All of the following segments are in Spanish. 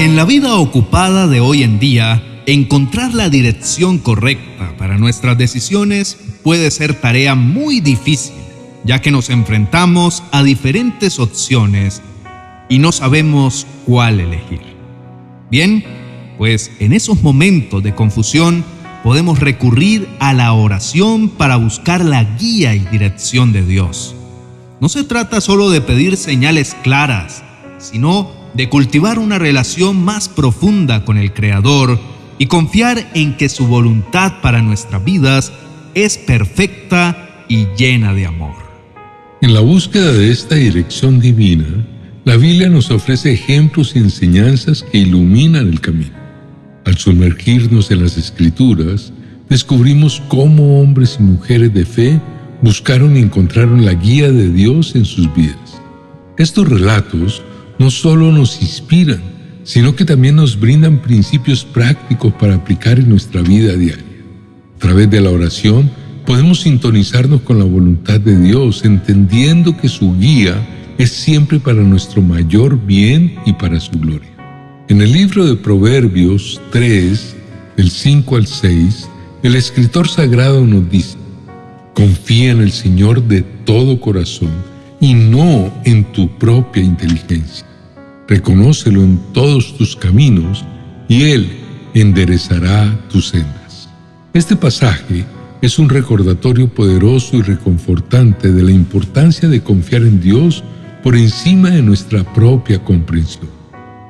En la vida ocupada de hoy en día, encontrar la dirección correcta para nuestras decisiones puede ser tarea muy difícil, ya que nos enfrentamos a diferentes opciones y no sabemos cuál elegir. Bien, pues en esos momentos de confusión podemos recurrir a la oración para buscar la guía y dirección de Dios. No se trata solo de pedir señales claras, sino de cultivar una relación más profunda con el Creador y confiar en que su voluntad para nuestras vidas es perfecta y llena de amor. En la búsqueda de esta dirección divina, la Biblia nos ofrece ejemplos y enseñanzas que iluminan el camino. Al sumergirnos en las escrituras, descubrimos cómo hombres y mujeres de fe buscaron y encontraron la guía de Dios en sus vidas. Estos relatos no solo nos inspiran, sino que también nos brindan principios prácticos para aplicar en nuestra vida diaria. A través de la oración podemos sintonizarnos con la voluntad de Dios, entendiendo que su guía es siempre para nuestro mayor bien y para su gloria. En el libro de Proverbios 3, del 5 al 6, el escritor sagrado nos dice, confía en el Señor de todo corazón y no en tu propia inteligencia reconócelo en todos tus caminos y Él enderezará tus sendas. Este pasaje es un recordatorio poderoso y reconfortante de la importancia de confiar en Dios por encima de nuestra propia comprensión.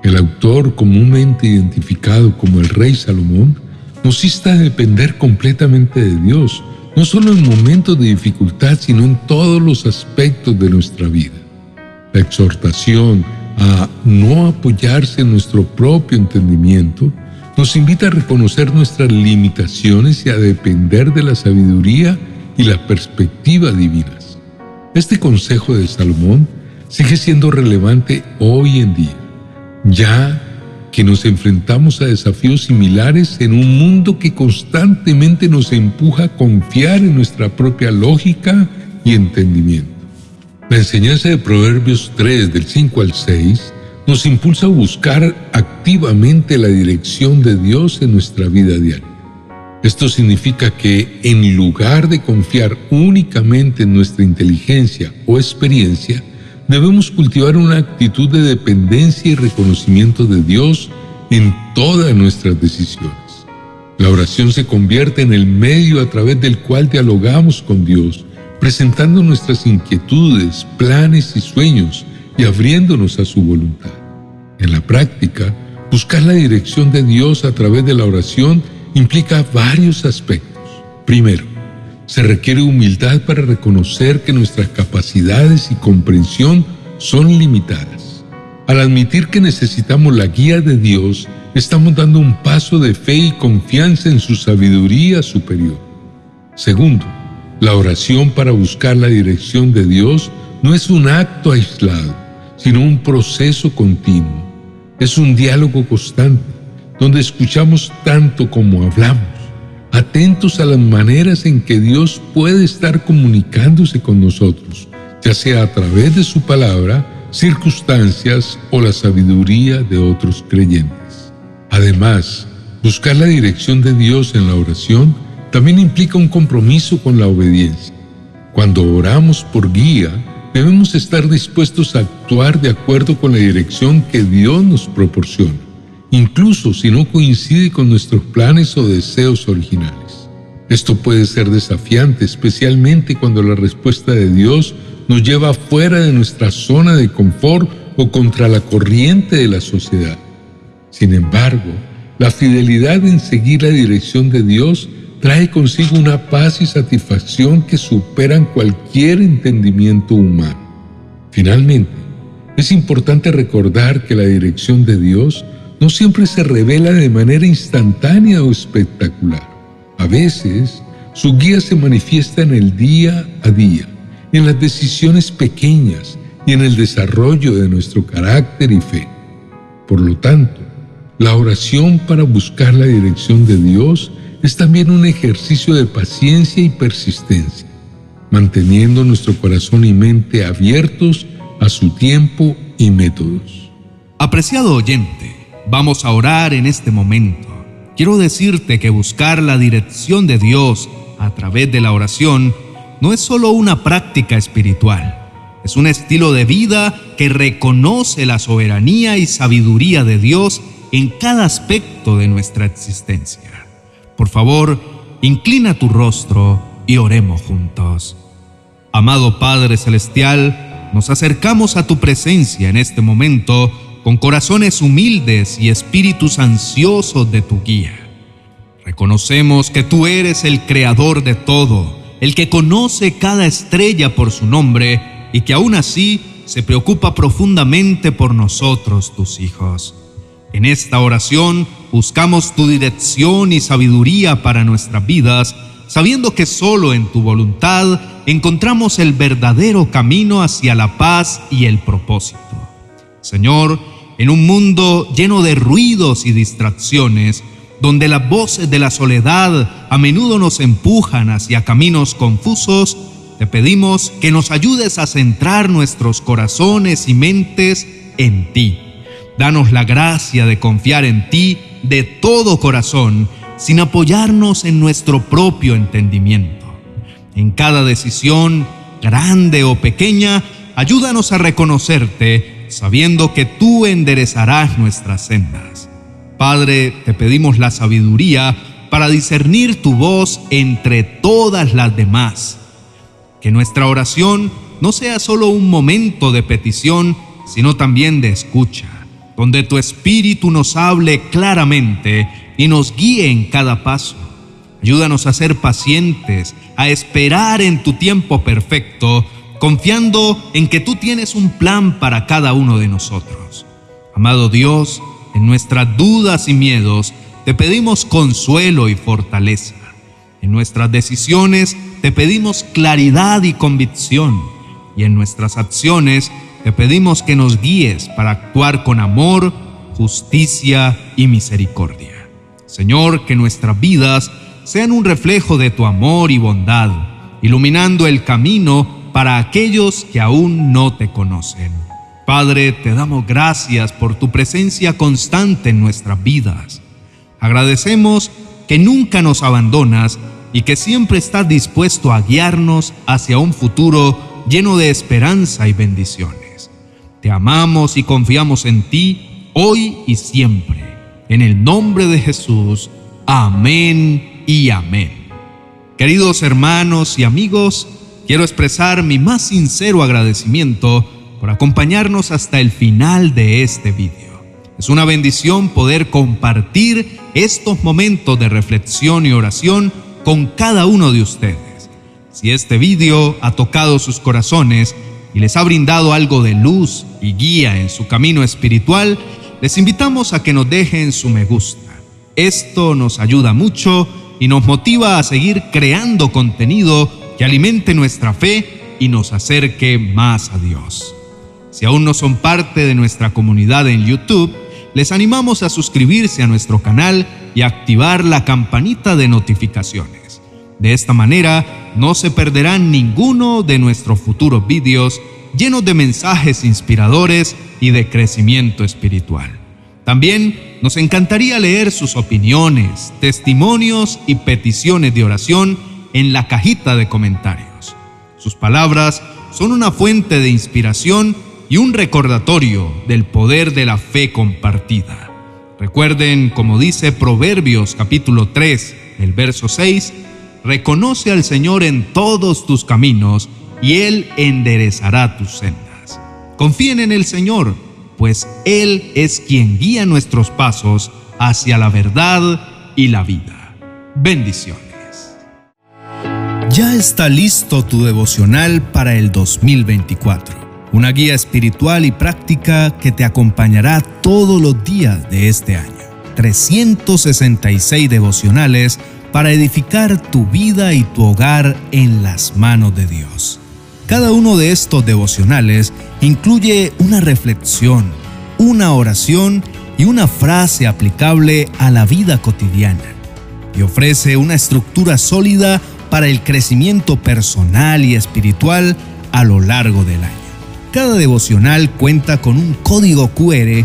El autor, comúnmente identificado como el rey Salomón, nos insta a depender completamente de Dios, no solo en momentos de dificultad, sino en todos los aspectos de nuestra vida. La exhortación a no apoyarse en nuestro propio entendimiento, nos invita a reconocer nuestras limitaciones y a depender de la sabiduría y la perspectiva divinas. Este consejo de Salomón sigue siendo relevante hoy en día, ya que nos enfrentamos a desafíos similares en un mundo que constantemente nos empuja a confiar en nuestra propia lógica y entendimiento. La enseñanza de Proverbios 3 del 5 al 6 nos impulsa a buscar activamente la dirección de Dios en nuestra vida diaria. Esto significa que en lugar de confiar únicamente en nuestra inteligencia o experiencia, debemos cultivar una actitud de dependencia y reconocimiento de Dios en todas nuestras decisiones. La oración se convierte en el medio a través del cual dialogamos con Dios presentando nuestras inquietudes, planes y sueños y abriéndonos a su voluntad. En la práctica, buscar la dirección de Dios a través de la oración implica varios aspectos. Primero, se requiere humildad para reconocer que nuestras capacidades y comprensión son limitadas. Al admitir que necesitamos la guía de Dios, estamos dando un paso de fe y confianza en su sabiduría superior. Segundo, la oración para buscar la dirección de Dios no es un acto aislado, sino un proceso continuo. Es un diálogo constante, donde escuchamos tanto como hablamos, atentos a las maneras en que Dios puede estar comunicándose con nosotros, ya sea a través de su palabra, circunstancias o la sabiduría de otros creyentes. Además, buscar la dirección de Dios en la oración también implica un compromiso con la obediencia. Cuando oramos por guía, debemos estar dispuestos a actuar de acuerdo con la dirección que Dios nos proporciona, incluso si no coincide con nuestros planes o deseos originales. Esto puede ser desafiante, especialmente cuando la respuesta de Dios nos lleva fuera de nuestra zona de confort o contra la corriente de la sociedad. Sin embargo, la fidelidad en seguir la dirección de Dios trae consigo una paz y satisfacción que superan cualquier entendimiento humano. Finalmente, es importante recordar que la dirección de Dios no siempre se revela de manera instantánea o espectacular. A veces, su guía se manifiesta en el día a día, en las decisiones pequeñas y en el desarrollo de nuestro carácter y fe. Por lo tanto, la oración para buscar la dirección de Dios es también un ejercicio de paciencia y persistencia, manteniendo nuestro corazón y mente abiertos a su tiempo y métodos. Apreciado oyente, vamos a orar en este momento. Quiero decirte que buscar la dirección de Dios a través de la oración no es solo una práctica espiritual, es un estilo de vida que reconoce la soberanía y sabiduría de Dios en cada aspecto de nuestra existencia. Por favor, inclina tu rostro y oremos juntos. Amado Padre Celestial, nos acercamos a tu presencia en este momento con corazones humildes y espíritus ansiosos de tu guía. Reconocemos que tú eres el creador de todo, el que conoce cada estrella por su nombre y que aún así se preocupa profundamente por nosotros, tus hijos. En esta oración buscamos tu dirección y sabiduría para nuestras vidas, sabiendo que solo en tu voluntad encontramos el verdadero camino hacia la paz y el propósito. Señor, en un mundo lleno de ruidos y distracciones, donde las voces de la soledad a menudo nos empujan hacia caminos confusos, te pedimos que nos ayudes a centrar nuestros corazones y mentes en ti. Danos la gracia de confiar en ti de todo corazón, sin apoyarnos en nuestro propio entendimiento. En cada decisión, grande o pequeña, ayúdanos a reconocerte, sabiendo que tú enderezarás nuestras sendas. Padre, te pedimos la sabiduría para discernir tu voz entre todas las demás. Que nuestra oración no sea solo un momento de petición, sino también de escucha, donde tu Espíritu nos hable claramente y nos guíe en cada paso. Ayúdanos a ser pacientes, a esperar en tu tiempo perfecto, confiando en que tú tienes un plan para cada uno de nosotros. Amado Dios, en nuestras dudas y miedos, te pedimos consuelo y fortaleza. En nuestras decisiones te pedimos claridad y convicción. Y en nuestras acciones te pedimos que nos guíes para actuar con amor, justicia y misericordia. Señor, que nuestras vidas sean un reflejo de tu amor y bondad, iluminando el camino para aquellos que aún no te conocen. Padre, te damos gracias por tu presencia constante en nuestras vidas. Agradecemos que nunca nos abandonas y que siempre estás dispuesto a guiarnos hacia un futuro lleno de esperanza y bendiciones. Te amamos y confiamos en ti hoy y siempre. En el nombre de Jesús. Amén y amén. Queridos hermanos y amigos, quiero expresar mi más sincero agradecimiento por acompañarnos hasta el final de este video. Es una bendición poder compartir estos momentos de reflexión y oración con cada uno de ustedes. Si este video ha tocado sus corazones y les ha brindado algo de luz y guía en su camino espiritual, les invitamos a que nos dejen su me gusta. Esto nos ayuda mucho y nos motiva a seguir creando contenido que alimente nuestra fe y nos acerque más a Dios. Si aún no son parte de nuestra comunidad en YouTube, les animamos a suscribirse a nuestro canal y activar la campanita de notificaciones. De esta manera, no se perderán ninguno de nuestros futuros vídeos llenos de mensajes inspiradores y de crecimiento espiritual. También nos encantaría leer sus opiniones, testimonios y peticiones de oración en la cajita de comentarios. Sus palabras son una fuente de inspiración y un recordatorio del poder de la fe compartida. Recuerden, como dice Proverbios capítulo 3, el verso 6, reconoce al Señor en todos tus caminos y Él enderezará tus sendas. Confíen en el Señor, pues Él es quien guía nuestros pasos hacia la verdad y la vida. Bendiciones. Ya está listo tu devocional para el 2024 una guía espiritual y práctica que te acompañará todos los días de este año. 366 devocionales para edificar tu vida y tu hogar en las manos de Dios. Cada uno de estos devocionales incluye una reflexión, una oración y una frase aplicable a la vida cotidiana y ofrece una estructura sólida para el crecimiento personal y espiritual a lo largo del año. Cada devocional cuenta con un código QR